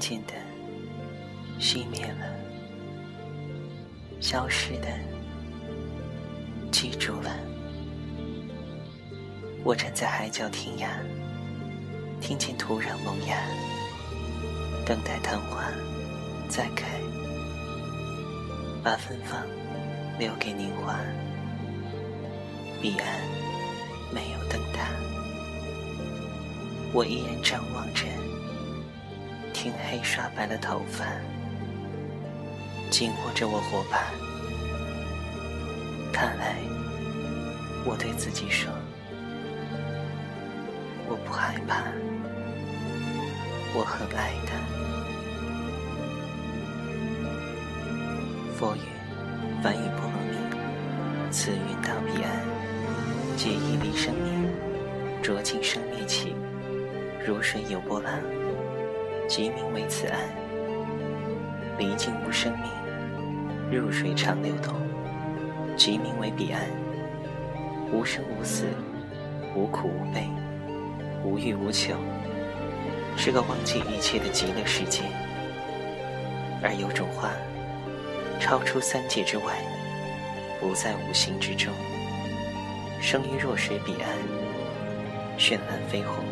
渐渐的熄灭了，消失的记住了。我站在海角天涯，听见土壤萌芽，等待昙花再开，把芬芳留给年华。彼岸没有灯塔，我依然张望着。天黑刷白了头发，紧握着我火把。看来，我对自己说，我不害怕，我很爱他。佛语，梵语波罗蜜，此云到彼岸，皆一粒生灭，浊尽生灭起，如水有波浪。即名为此岸，离境无生命，入水常流动；即名为彼岸，无生无死，无苦无悲，无欲无求，是个忘记一切的极乐世界。而有种花，超出三界之外，不在五行之中，生于弱水彼岸，绚烂绯红。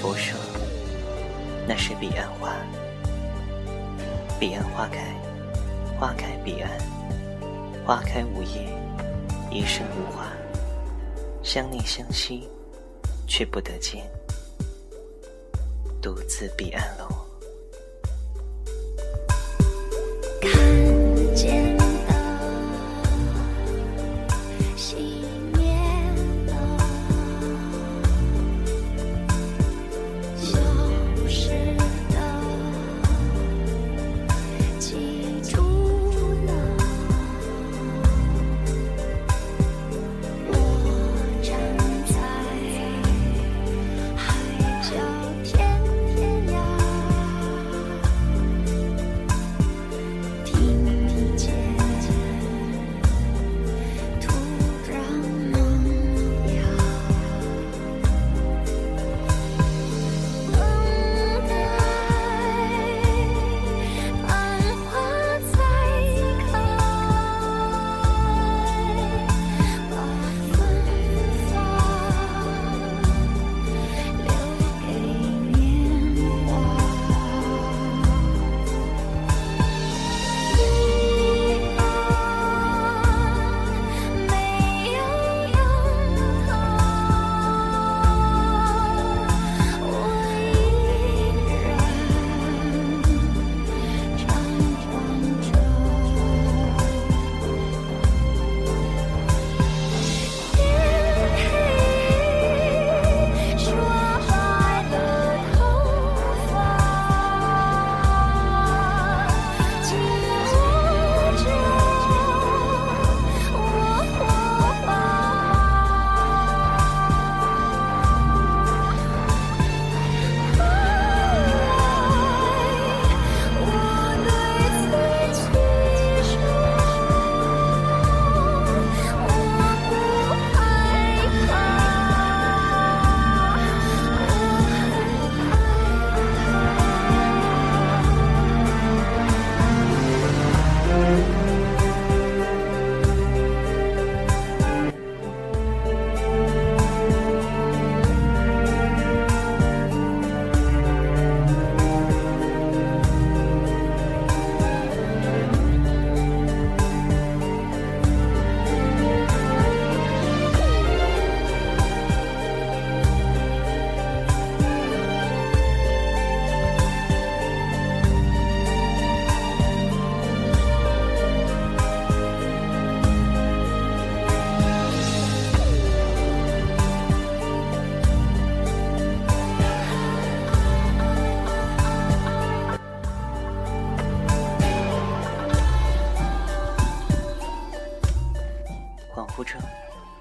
佛说。那是彼岸花，彼岸花开，花开彼岸，花开无叶，一生无花，相念相惜，却不得见，独自彼岸楼。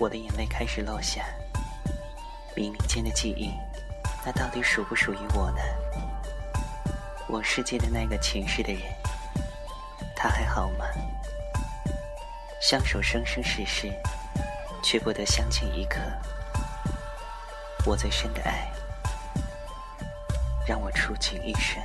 我的眼泪开始落下，冥冥间的记忆，那到底属不属于我呢？我世界的那个前世的人，他还好吗？相守生生世世，却不得相见一刻。我最深的爱，让我触景一生。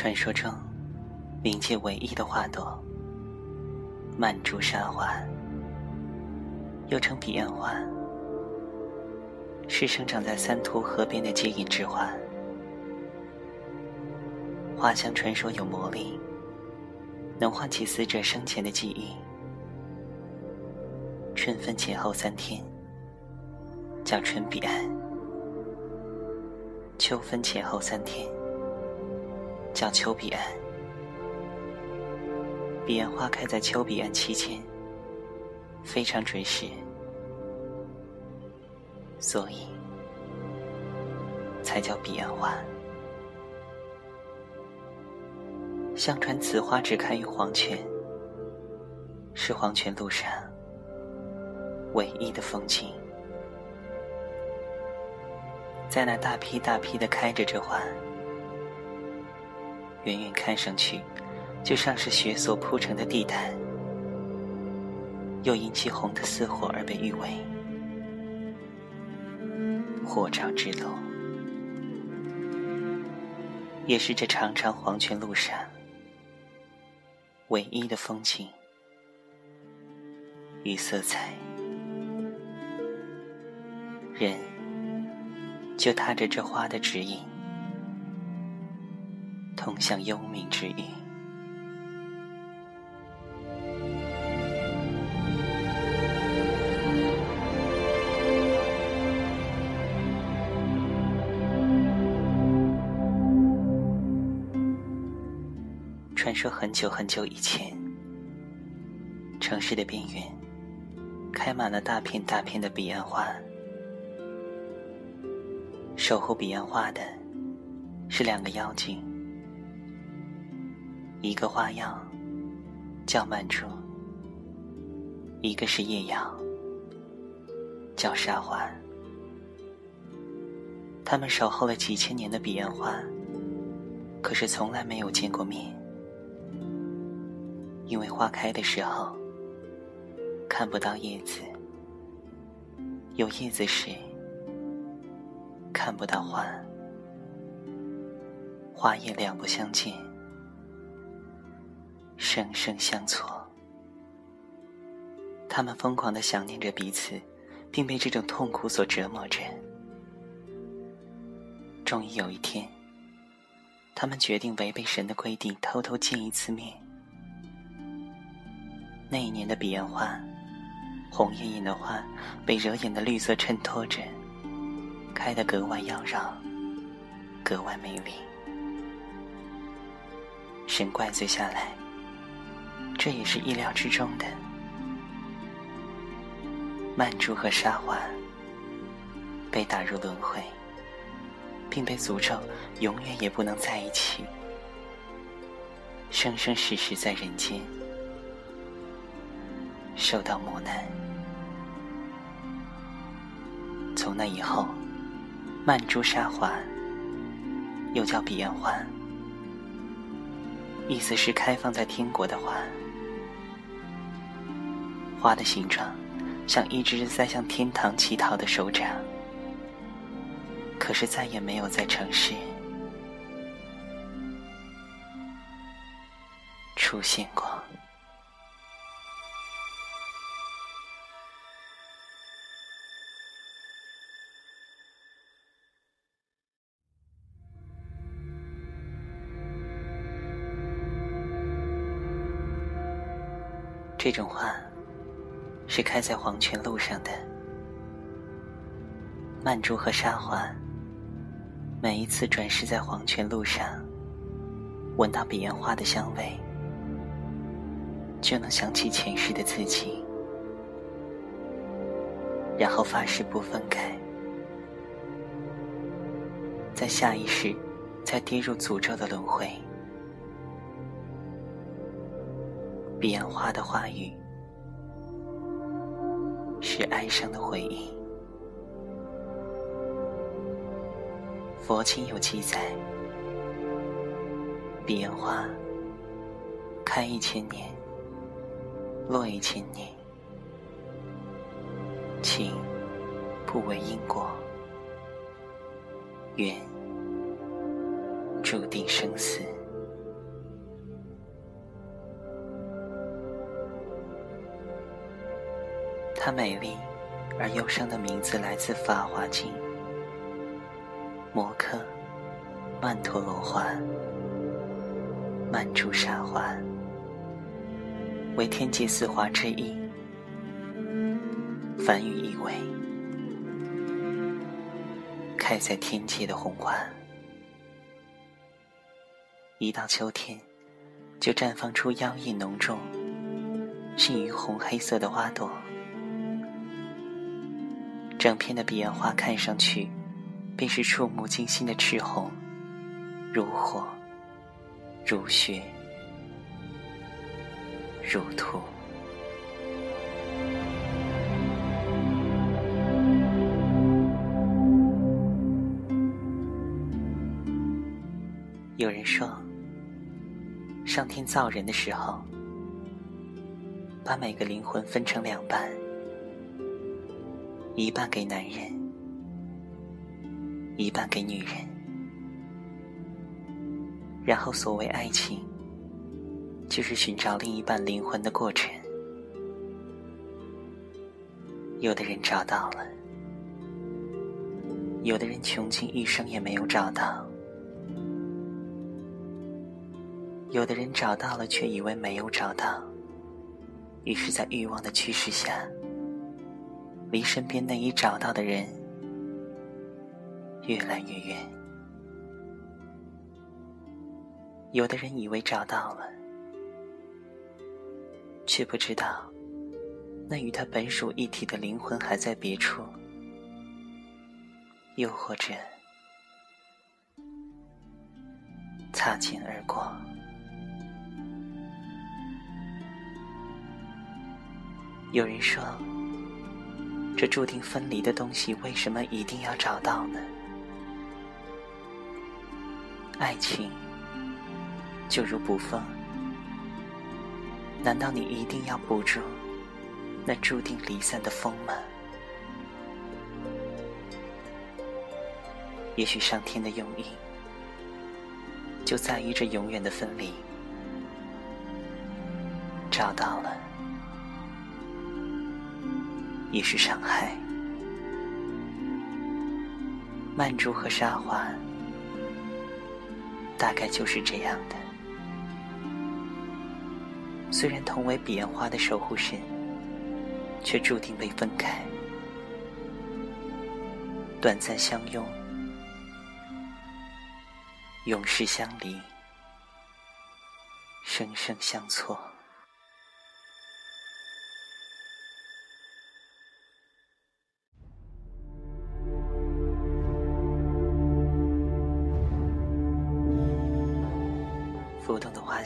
传说中，冥界唯一的花朵——曼珠沙华，又称彼岸花，是生长在三途河边的接引之花。花香传说有魔力，能唤起死者生前的记忆。春分前后三天叫春彼岸，秋分前后三天。叫丘比安，彼岸花开在丘比安期间，非常准时，所以才叫彼岸花。相传此花只开于黄泉，是黄泉路上唯一的风景。在那大批大批的开着这花。远远看上去，就像是雪所铺成的地毯，又因其红的似火而被誉为“火照之路”，也是这长长黄泉路上唯一的风景与色彩。人就踏着这花的指引。通向幽冥之域。传说很久很久以前，城市的边缘开满了大片大片的彼岸花，守护彼岸花的是两个妖精。一个花样叫曼珠，一个是夜阳叫沙环。他们守候了几千年的彼岸花，可是从来没有见过面，因为花开的时候看不到叶子，有叶子时看不到花，花叶两不相见。生生相错，他们疯狂的想念着彼此，并被这种痛苦所折磨着。终于有一天，他们决定违背神的规定，偷偷见一次面。那一年的彼岸花，红艳艳的花，被惹眼的绿色衬托着，开得格外妖娆，格外美丽。神怪罪下来。这也是意料之中的。曼珠和沙华被打入轮回，并被诅咒永远也不能在一起，生生世世在人间受到磨难。从那以后，曼珠沙华又叫彼岸花，意思是开放在天国的花。花的形状，像一只在向天堂乞讨的手掌，可是再也没有在城市出现过。这种花。是开在黄泉路上的曼珠和沙华。每一次转世在黄泉路上，闻到彼岸花的香味，就能想起前世的自己，然后发誓不分开，在下一世再跌入诅咒的轮回。彼岸花的话语。是哀伤的回忆。佛经有记载，彼岸花开一千年，落一千年，情不为因果，缘注定生死。它美丽而忧伤的名字来自《法华经》。摩诃曼陀罗花，曼珠沙华，为天界四花之一。梵语意为开在天界的红花。一到秋天，就绽放出妖异浓重、近于红黑色的花朵。整片的彼岸花看上去，便是触目惊心的赤红，如火，如血，如土。有人说，上天造人的时候，把每个灵魂分成两半。一半给男人，一半给女人，然后所谓爱情，就是寻找另一半灵魂的过程。有的人找到了，有的人穷尽一生也没有找到，有的人找到了却以为没有找到，于是，在欲望的驱使下。离身边那已找到的人越来越远。有的人以为找到了，却不知道那与他本属一体的灵魂还在别处。又或者擦肩而过。有人说。这注定分离的东西，为什么一定要找到呢？爱情就如捕风，难道你一定要捕住那注定离散的风吗？也许上天的用意就在于这永远的分离，找到了。也是伤害。曼珠和沙华，大概就是这样的。虽然同为彼岸花的守护神，却注定被分开。短暂相拥，永世相离，生生相错。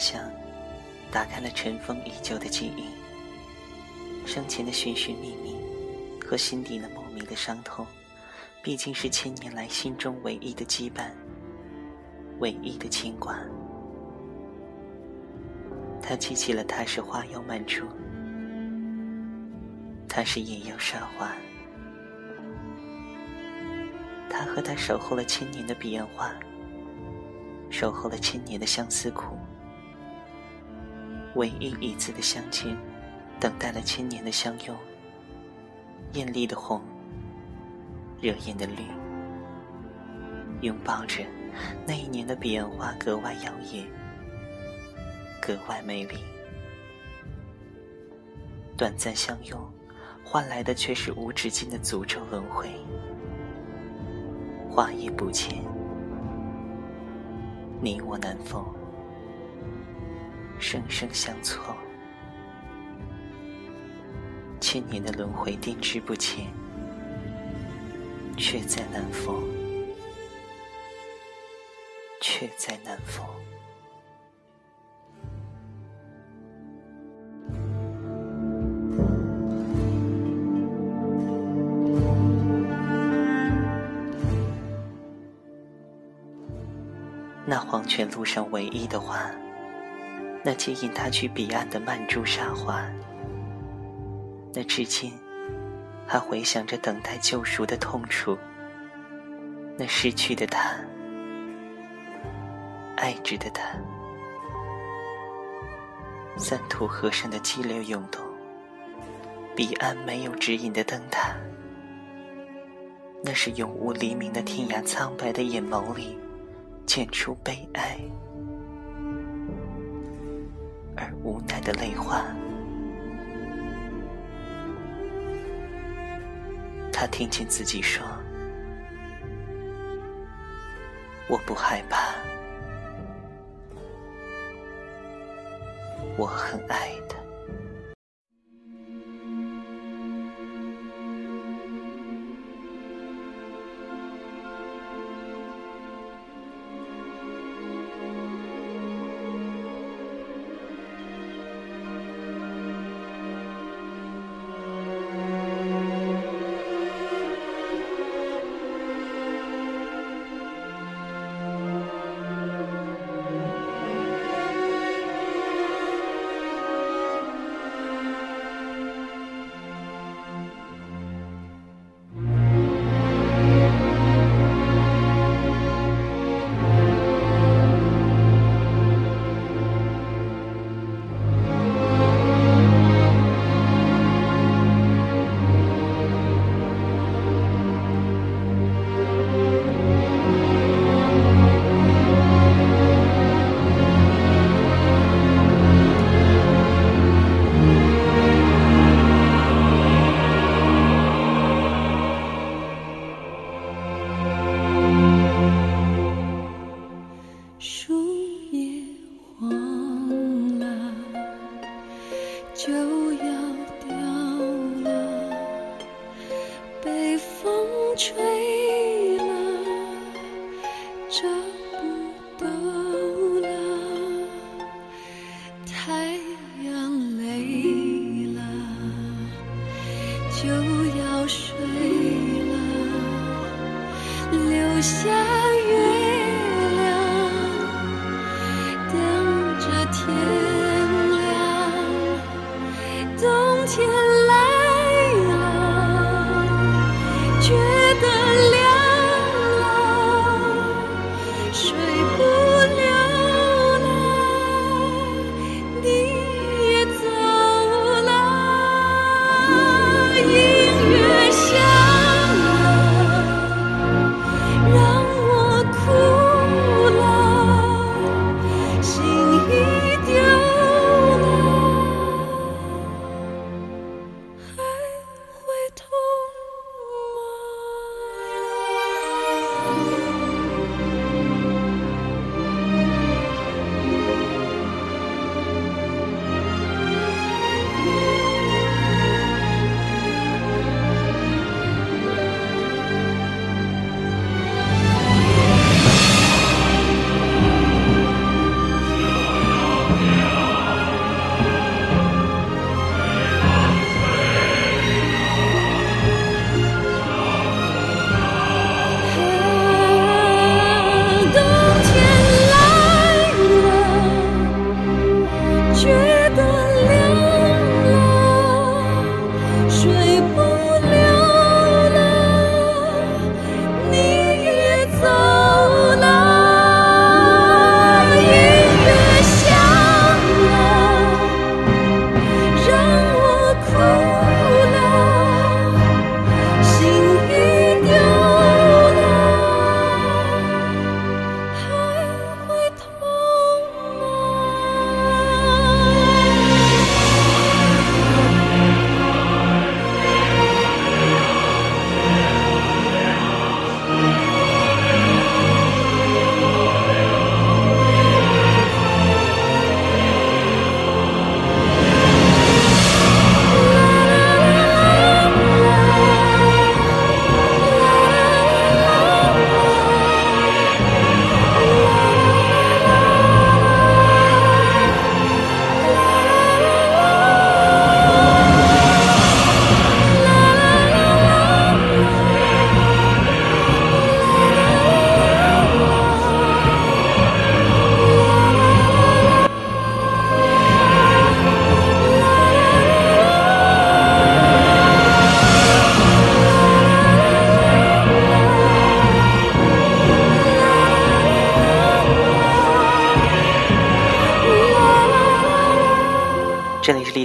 像，打开了尘封已久的记忆。生前的寻寻觅觅，和心底那莫名的伤痛，毕竟是千年来心中唯一的羁绊，唯一的牵挂。他记起了他是花妖曼珠，他是野妖沙华，他和他守候了千年的彼岸花。守候了千年的相思苦，唯一一次的相见，等待了千年的相拥。艳丽的红，热艳的绿，拥抱着那一年的彼岸花，格外耀眼，格外美丽。短暂相拥，换来的却是无止境的诅咒轮回。花叶不见。你我难逢，生生相错。千年的轮回定之不前，却再难逢，却再难逢。那黄泉路上唯一的花。那接引他去彼岸的曼珠沙华，那至今还回想着等待救赎的痛楚，那失去的他，爱着的他，三途河上的激流涌动，彼岸没有指引的灯塔，那是永无黎明的天涯苍白的眼眸里。溅出悲哀而无奈的泪花。他听见自己说：“我不害怕，我很爱的。”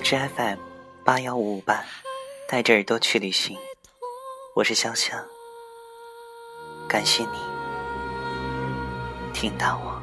是 FM 八幺五五八，带着耳朵去旅行。我是香香，感谢你听到我。